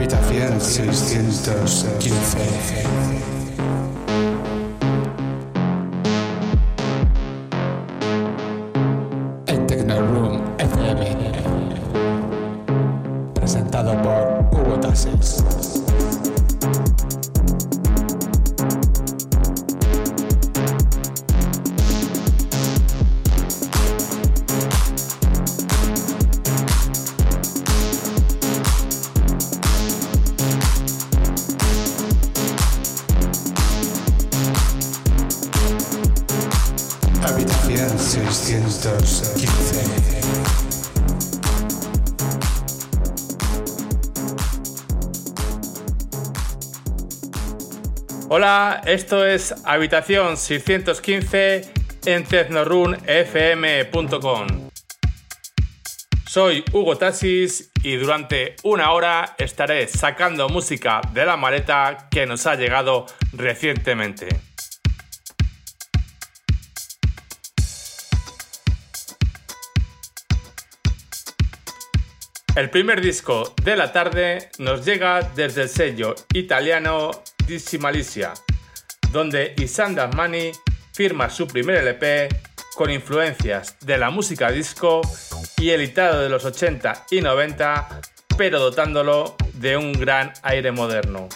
Habitación 615. Esto es Habitación 615 en tecnorunfm.com. Soy Hugo Tasis y durante una hora estaré sacando música de la maleta que nos ha llegado recientemente. El primer disco de la tarde nos llega desde el sello italiano Dissi Malicia, donde Isanda Mani firma su primer LP con influencias de la música disco y editado de los 80 y 90, pero dotándolo de un gran aire moderno.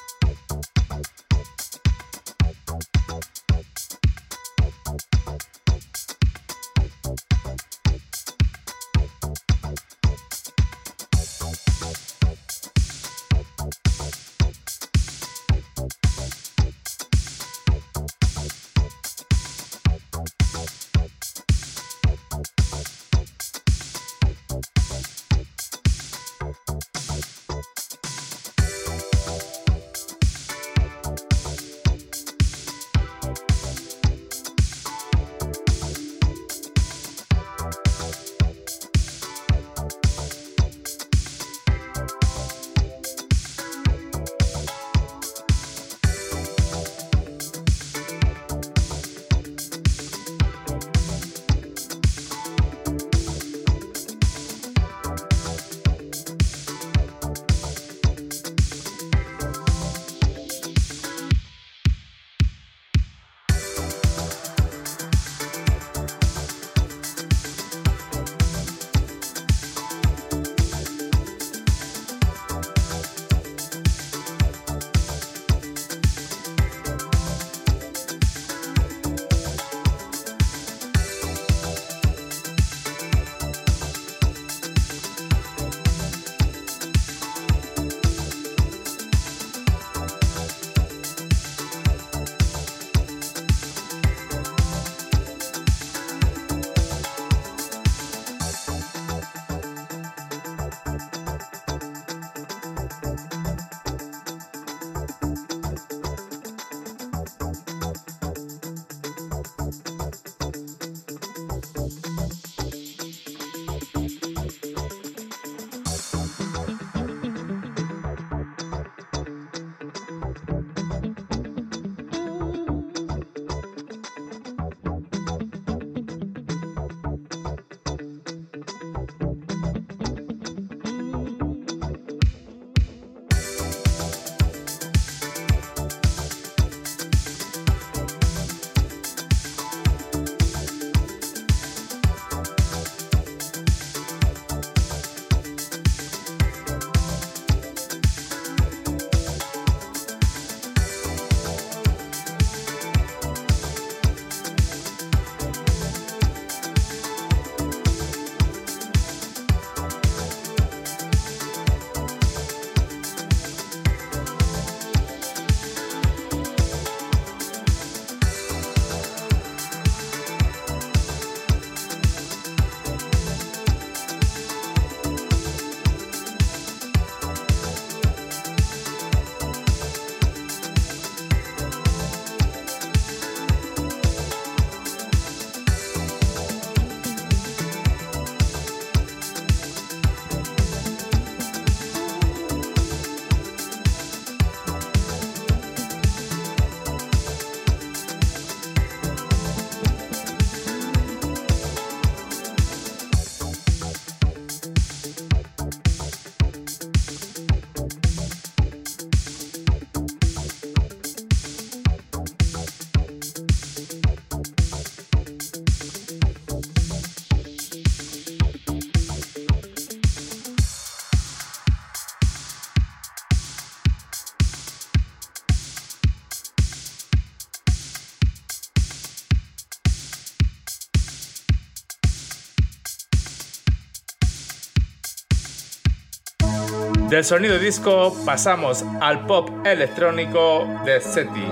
Del sonido disco pasamos al pop electrónico de SETI,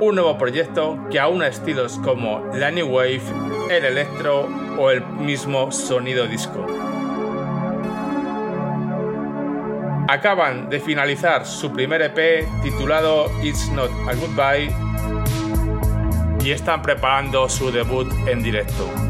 un nuevo proyecto que aúna estilos como la New Wave, el electro o el mismo sonido disco. Acaban de finalizar su primer EP titulado It's Not a Goodbye y están preparando su debut en directo.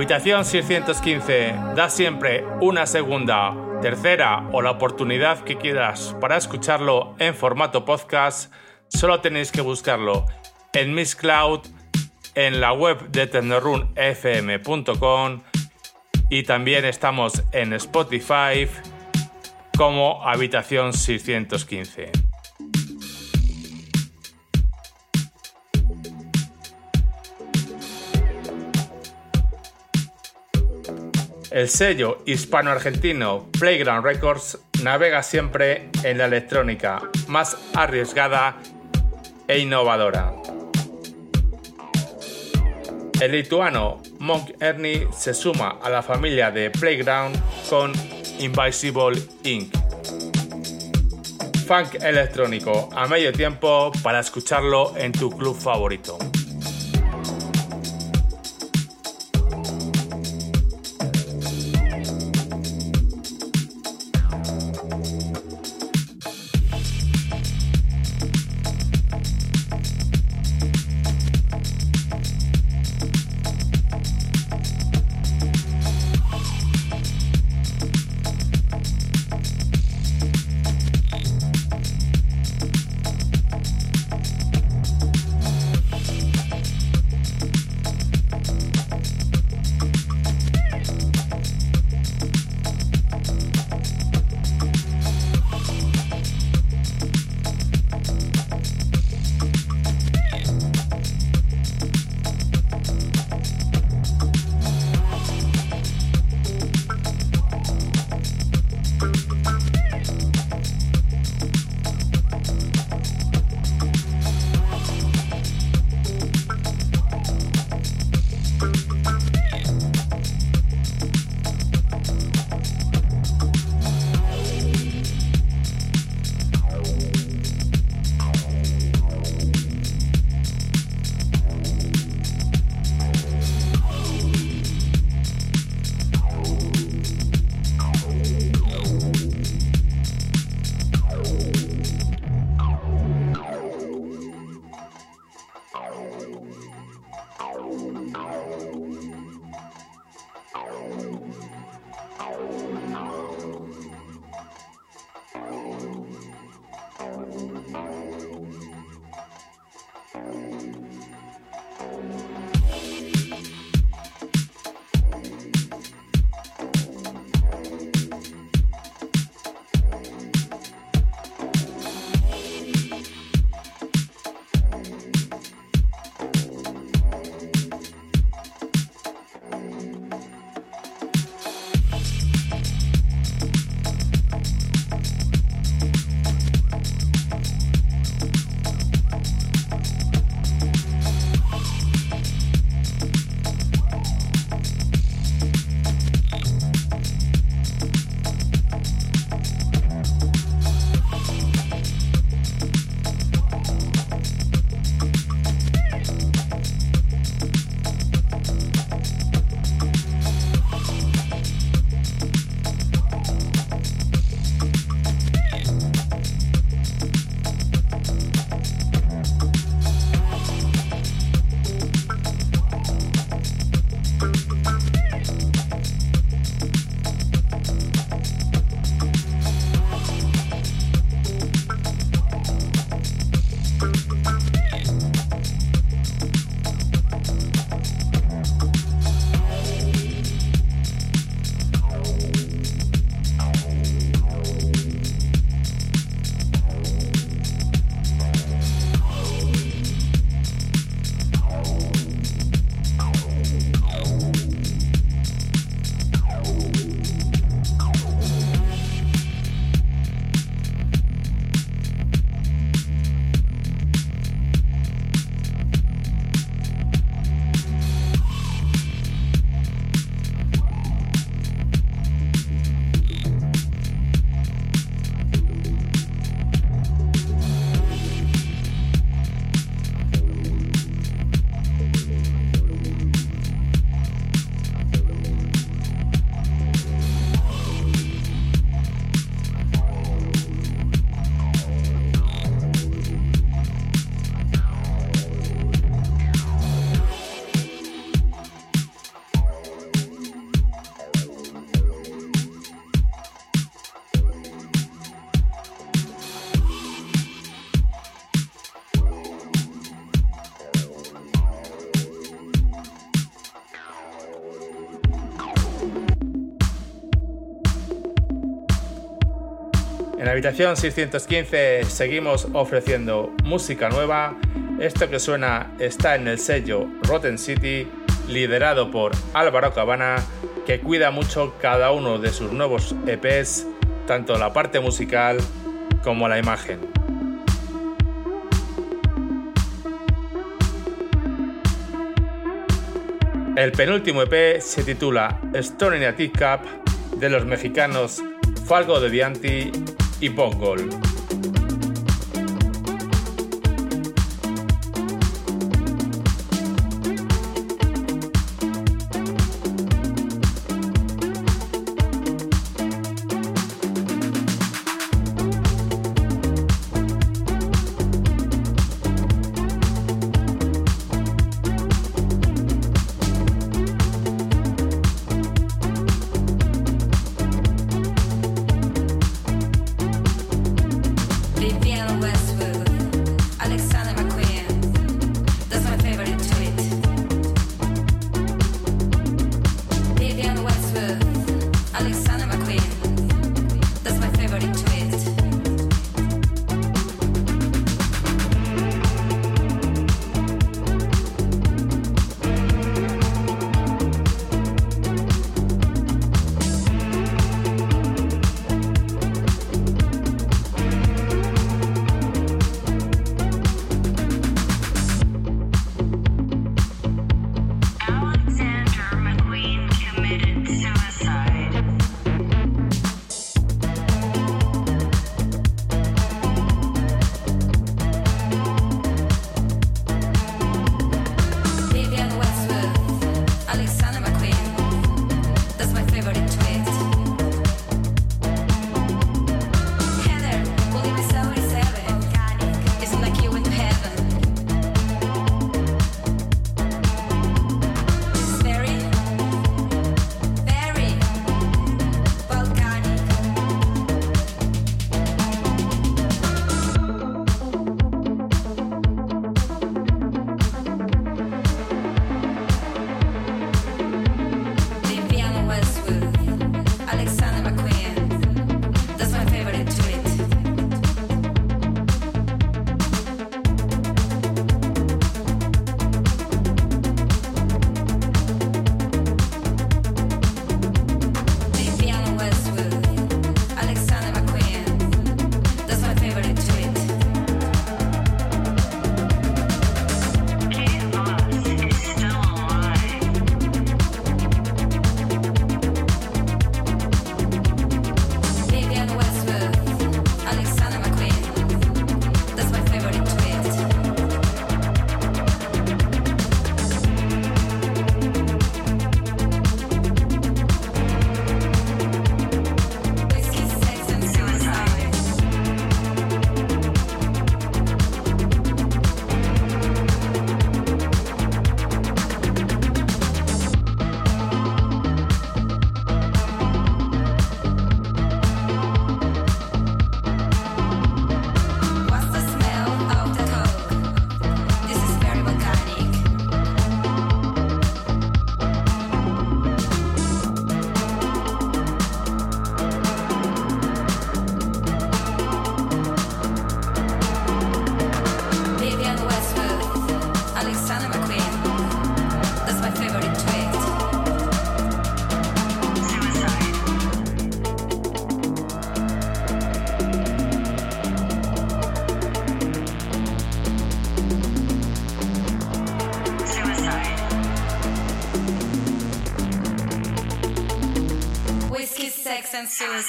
Habitación 615 da siempre una segunda, tercera o la oportunidad que quieras para escucharlo en formato podcast. Solo tenéis que buscarlo en Miss Cloud, en la web de tecnorunfm.com y también estamos en Spotify como Habitación 615. El sello hispano-argentino Playground Records navega siempre en la electrónica más arriesgada e innovadora. El lituano Monk Ernie se suma a la familia de Playground con Invisible Inc. Funk electrónico a medio tiempo para escucharlo en tu club favorito. Habitación 615 seguimos ofreciendo música nueva. Esto que suena está en el sello Rotten City, liderado por Álvaro Cabana, que cuida mucho cada uno de sus nuevos EPs, tanto la parte musical como la imagen. El penúltimo EP se titula Stone in a Teacup de los mexicanos Falgo de Dianti y sense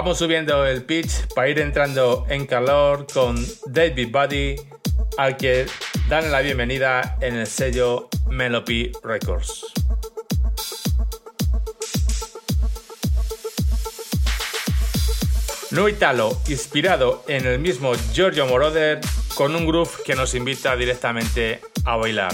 Vamos subiendo el pitch para ir entrando en calor con David Buddy, al que dan la bienvenida en el sello Melopy Records. No Italo, inspirado en el mismo Giorgio Moroder, con un groove que nos invita directamente a bailar.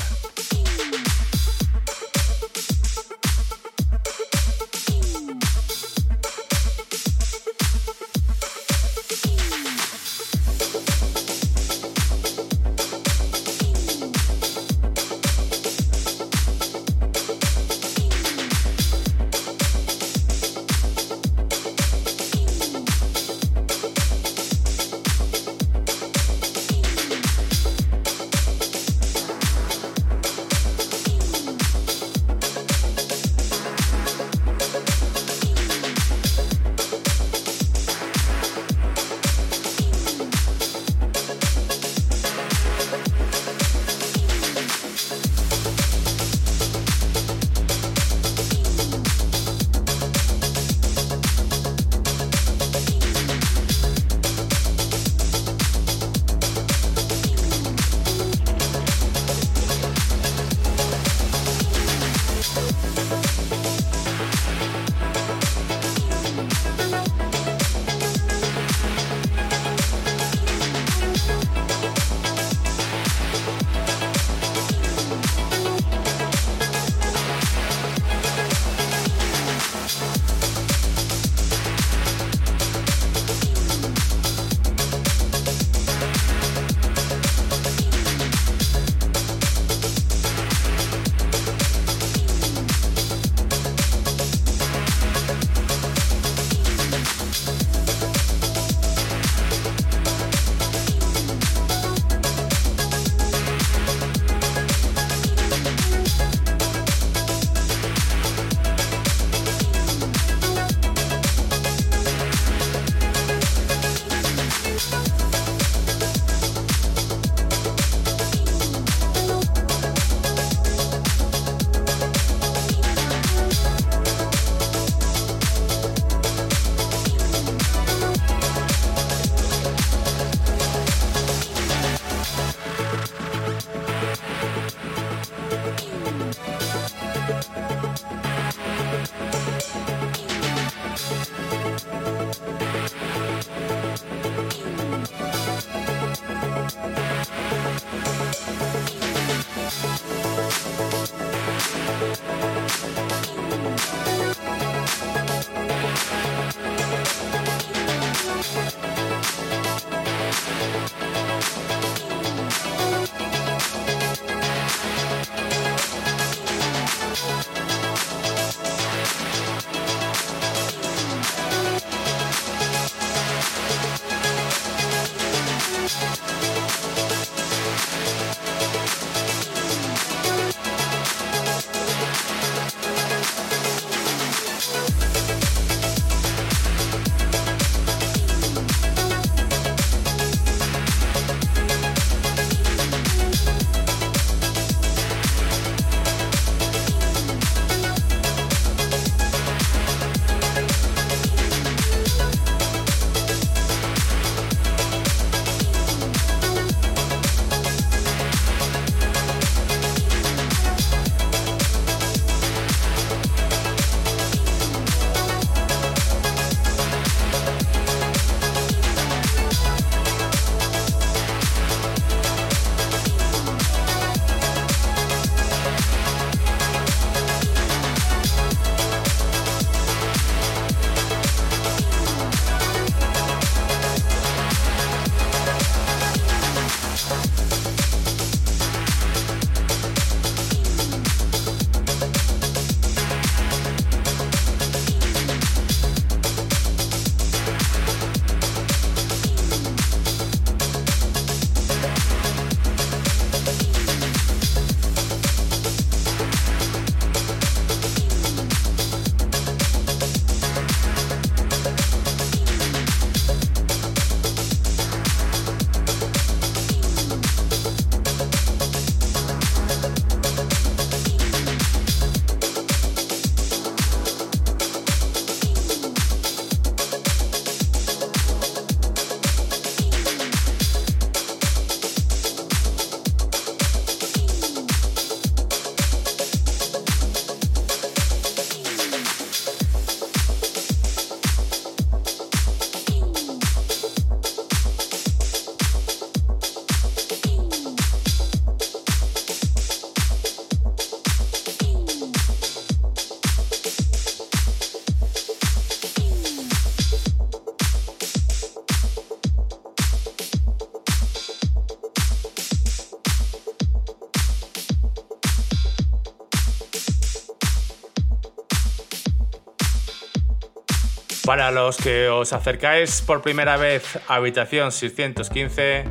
Para los que os acercáis por primera vez a Habitación 615,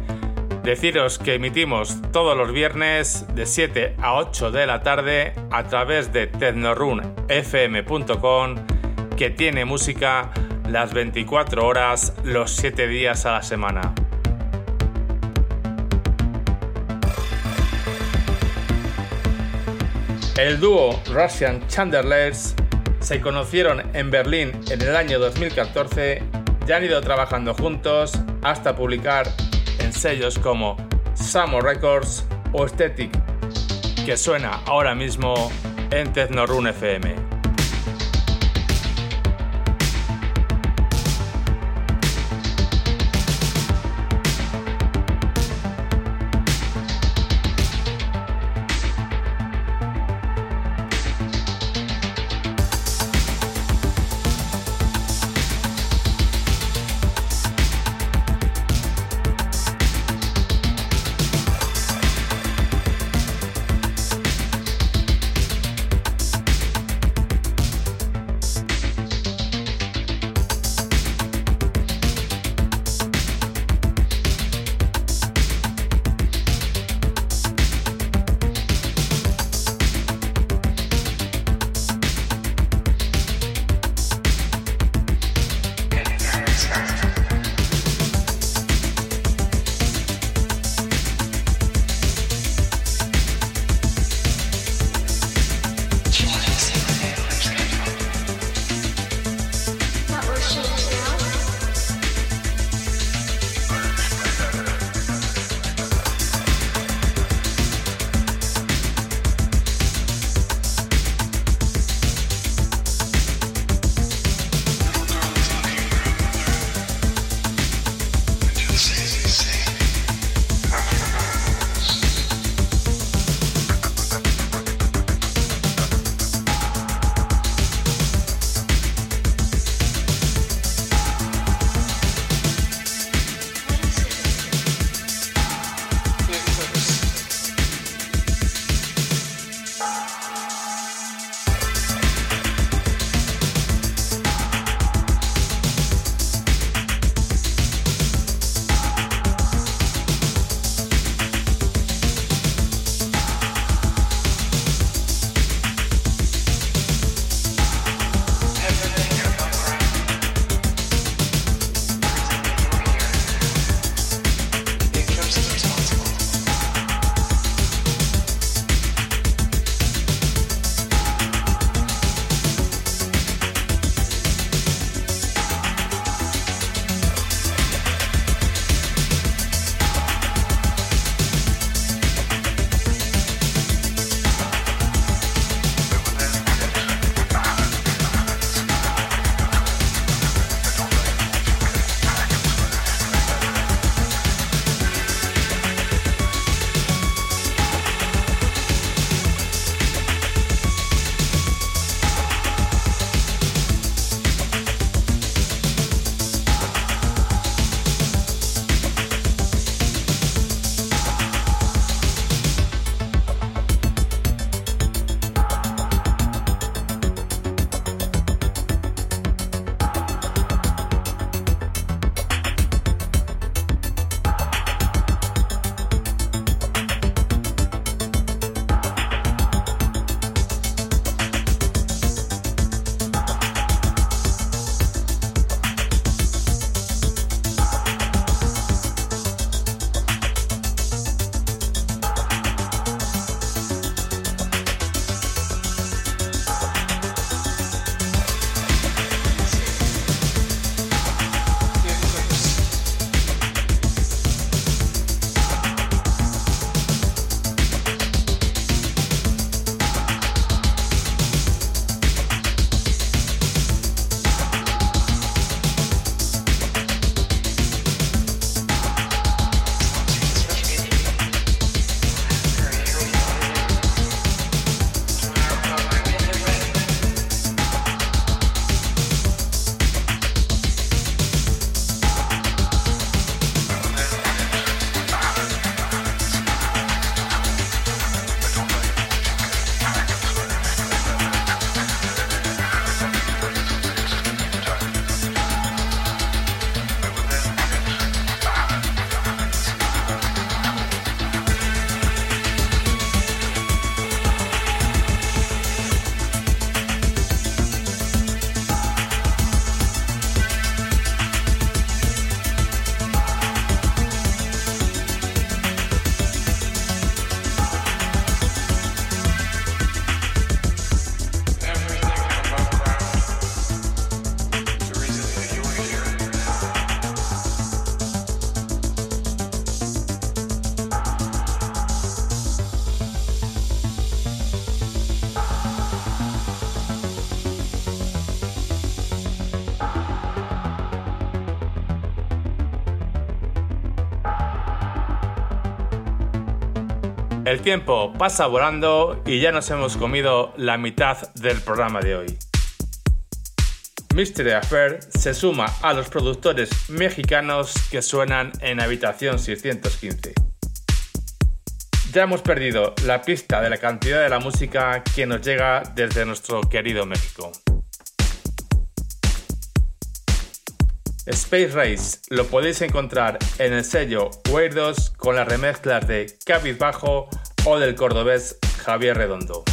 deciros que emitimos todos los viernes de 7 a 8 de la tarde a través de tecnorunfm.com que tiene música las 24 horas los 7 días a la semana. El dúo Russian Chandlers se conocieron en Berlín en el año 2014 y han ido trabajando juntos hasta publicar en sellos como Samo Records o Aesthetic, que suena ahora mismo en Tecnorun FM. El tiempo pasa volando y ya nos hemos comido la mitad del programa de hoy. Mystery Affair se suma a los productores mexicanos que suenan en Habitación 615. Ya hemos perdido la pista de la cantidad de la música que nos llega desde nuestro querido México. Space Race lo podéis encontrar en el sello Weirdos con las remezclas de Bajo o del cordobés Javier Redondo.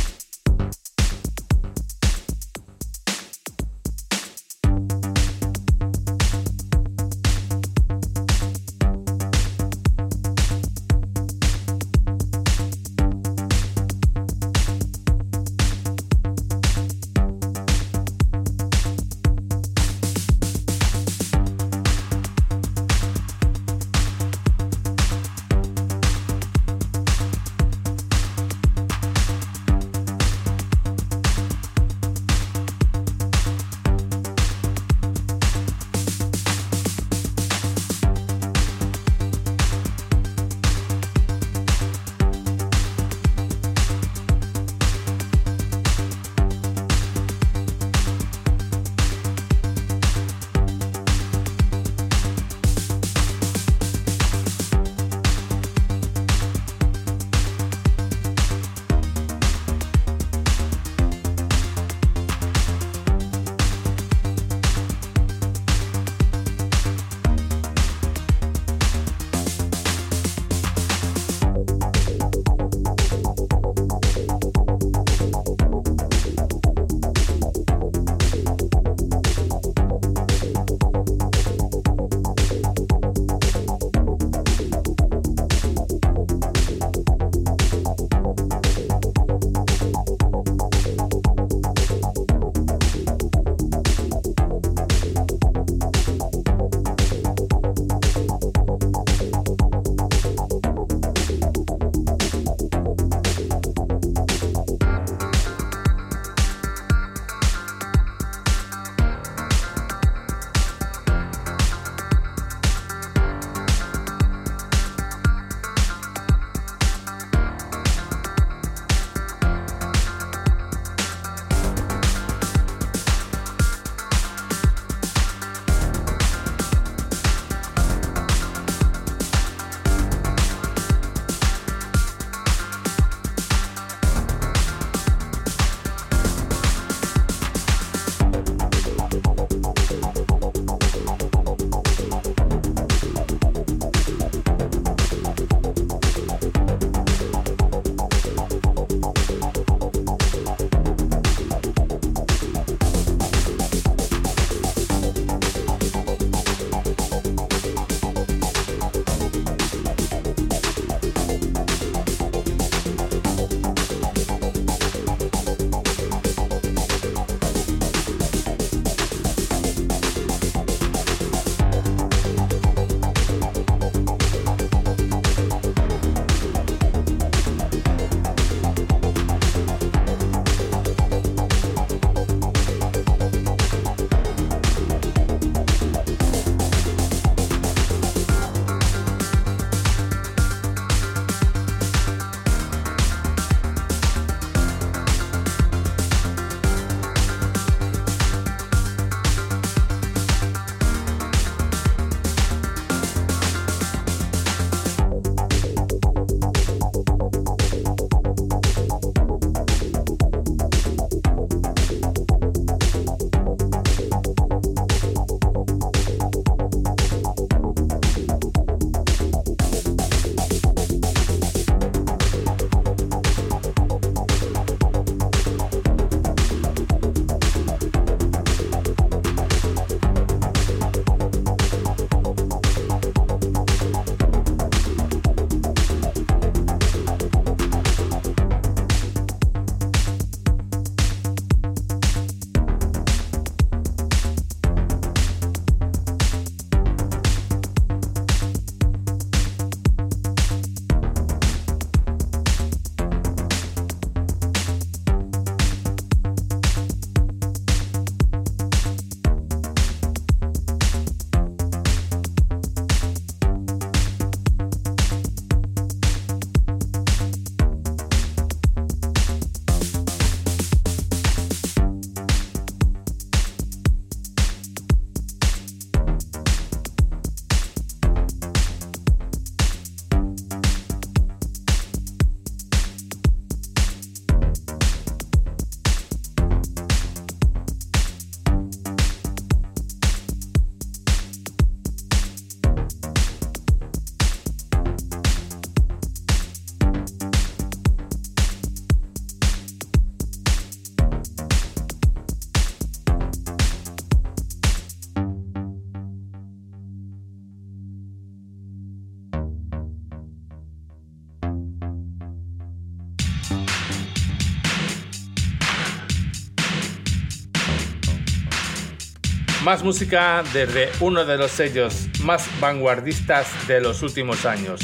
Más música desde uno de los sellos más vanguardistas de los últimos años,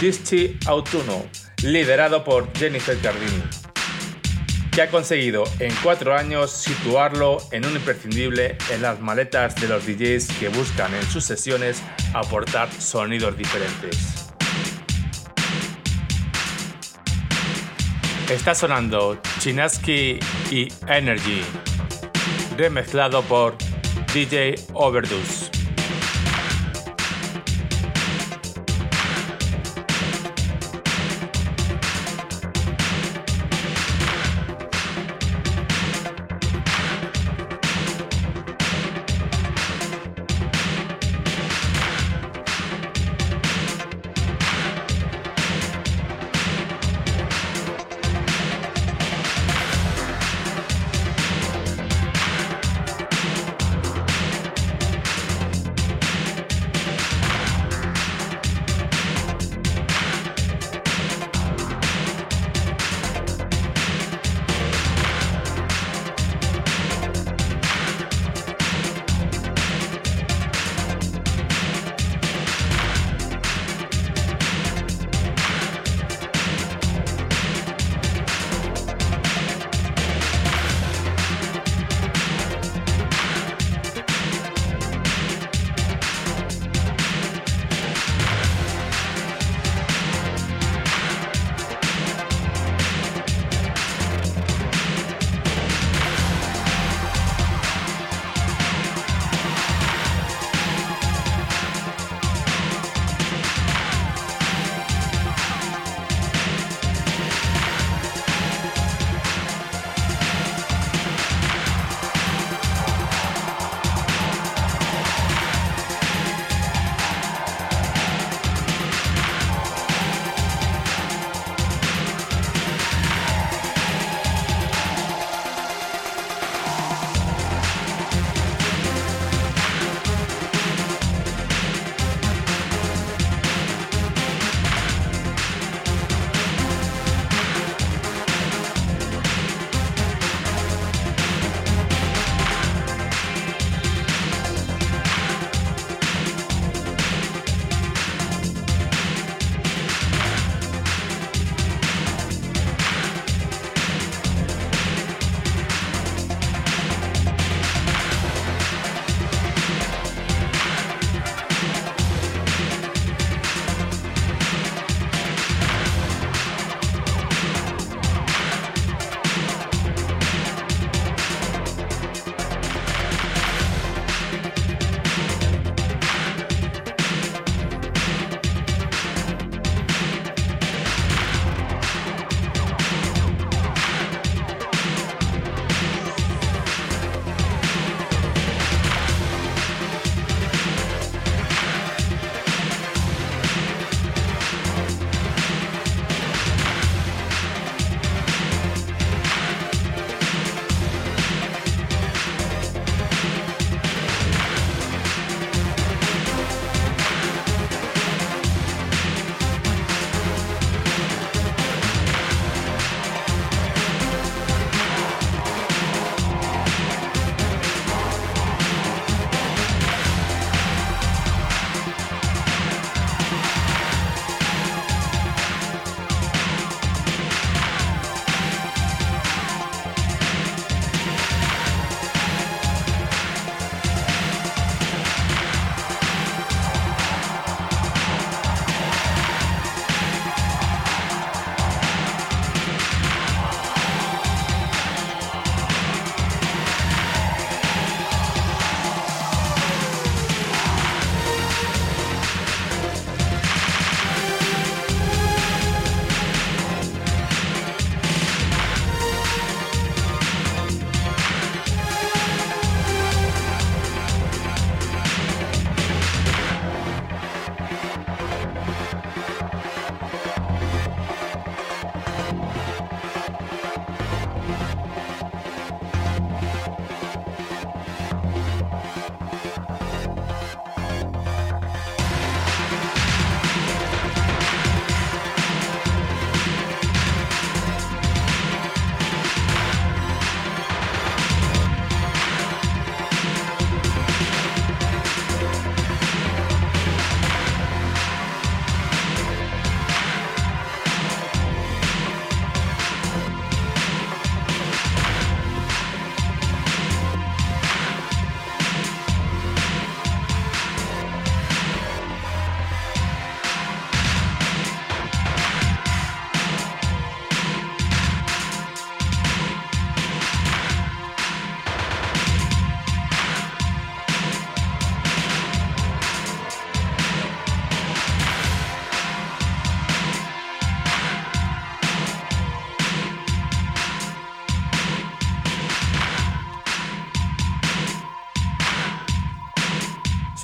Dischi Autuno, liderado por Jennifer Cardini, que ha conseguido en cuatro años situarlo en un imprescindible en las maletas de los DJs que buscan en sus sesiones aportar sonidos diferentes. Está sonando Chinaski y Energy, remezclado por DJ Overdose.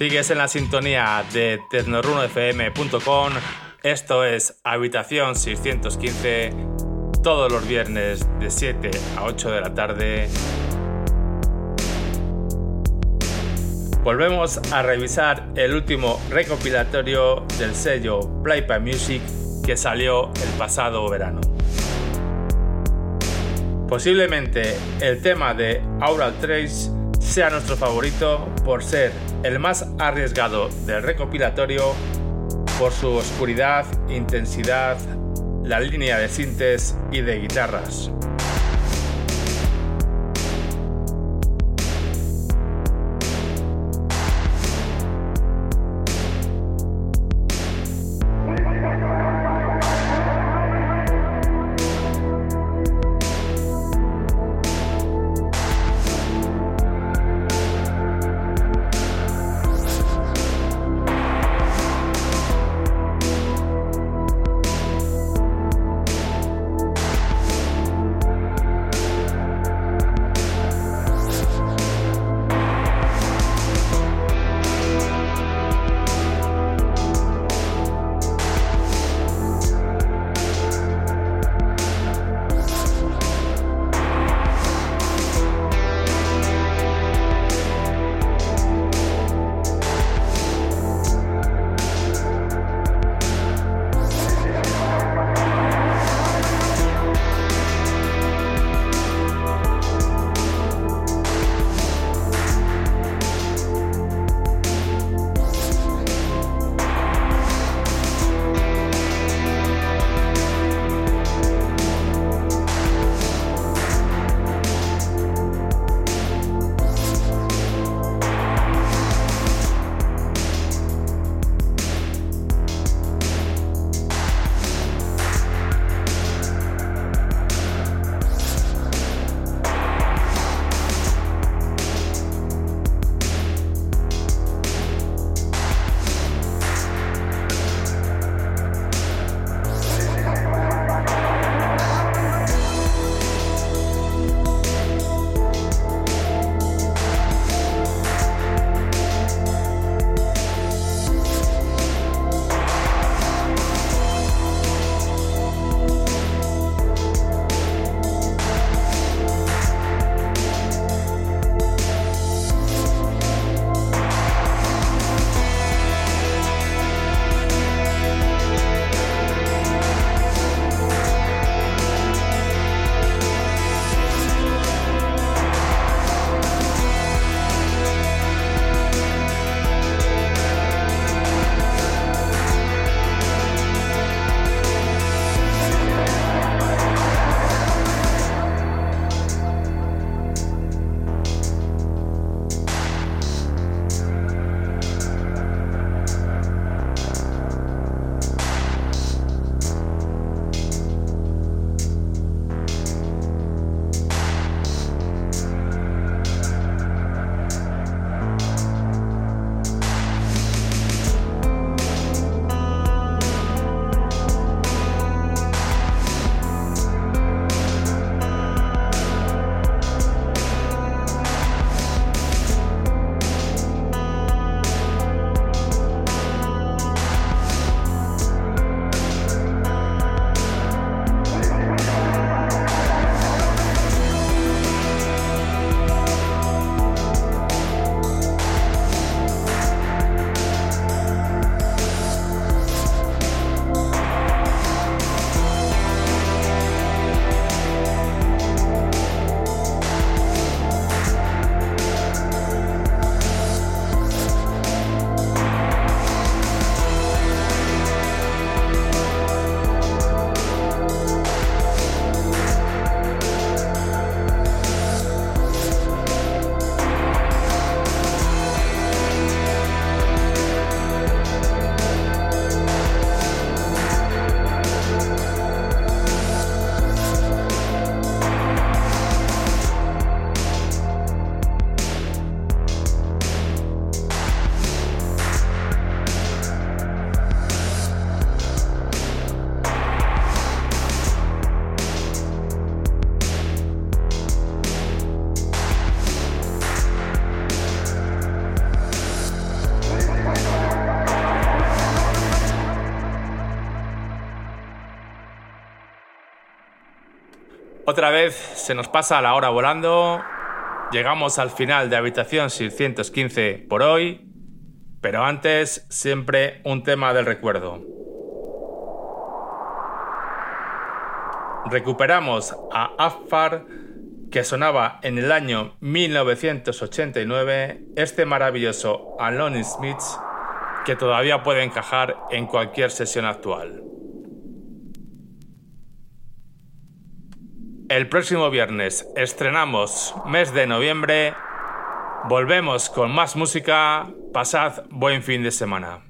Sigues en la sintonía de tecnorunofm.com. Esto es Habitación 615, todos los viernes de 7 a 8 de la tarde. Volvemos a revisar el último recopilatorio del sello Playpa Music que salió el pasado verano. Posiblemente el tema de Aural Trace sea nuestro favorito por ser el más arriesgado del recopilatorio por su oscuridad, intensidad, la línea de sintes y de guitarras. Otra vez se nos pasa la hora volando. Llegamos al final de Habitación 615 por hoy. Pero antes, siempre un tema del recuerdo. Recuperamos a Affar que sonaba en el año 1989 este maravilloso Alone Smiths que todavía puede encajar en cualquier sesión actual. El próximo viernes estrenamos mes de noviembre. Volvemos con más música. Pasad buen fin de semana.